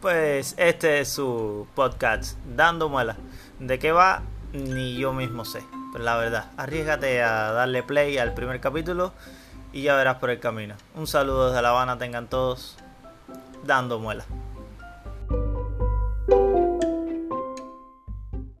Pues este es su podcast, Dando Muela. ¿De qué va? Ni yo mismo sé. Pero la verdad, arriesgate a darle play al primer capítulo y ya verás por el camino. Un saludo desde La Habana, tengan todos. Dando Muela.